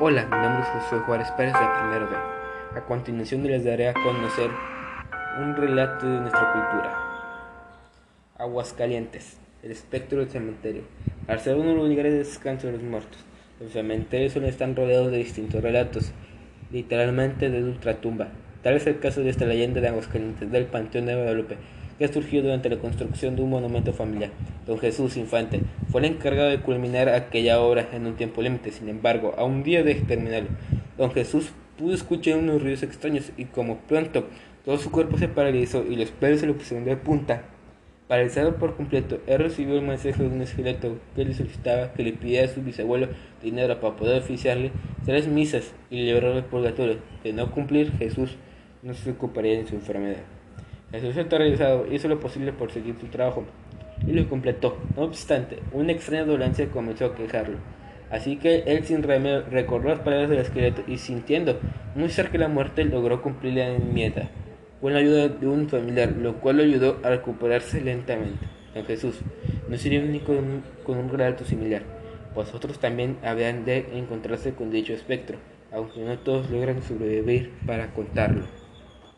Hola, mi nombre es Josué Juárez Pérez de Primero B. A continuación les daré a conocer un relato de nuestra cultura. Aguascalientes, el espectro del cementerio. Al ser uno de los lugares de descanso de los muertos, los cementerios solo están rodeados de distintos relatos, literalmente de ultratumba. Tal es el caso de esta leyenda de Aguascalientes del Panteón de Guadalupe, que surgió durante la construcción de un monumento familiar. Don Jesús Infante fue el encargado de culminar aquella obra en un tiempo límite. Sin embargo, a un día de terminarlo, don Jesús pudo escuchar unos ruidos extraños y como pronto todo su cuerpo se paralizó y los pelos se le pusieron de punta. Paralizado por completo, él recibió el mensaje de un esqueleto que le solicitaba que le pidiera a su bisabuelo dinero para poder oficiarle tres misas y liberarlo del purgatorio. De no cumplir, Jesús no se recuperaría de su enfermedad. Jesús realizado hizo lo posible por seguir su trabajo y lo completó. No obstante, una extraña dolencia comenzó a quejarlo. Así que él sin remedio recordó las palabras del esqueleto y sintiendo muy cerca de la muerte logró cumplir la enmienda con la ayuda de un familiar, lo cual lo ayudó a recuperarse lentamente. En Jesús no sería único con un relato similar, vosotros también habrían de encontrarse con dicho espectro, aunque no todos logran sobrevivir para contarlo.